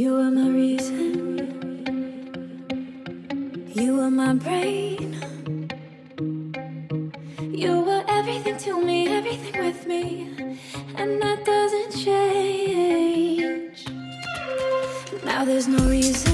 You were my reason. You were my brain. You were everything to me, everything with me. And that doesn't change. Now there's no reason.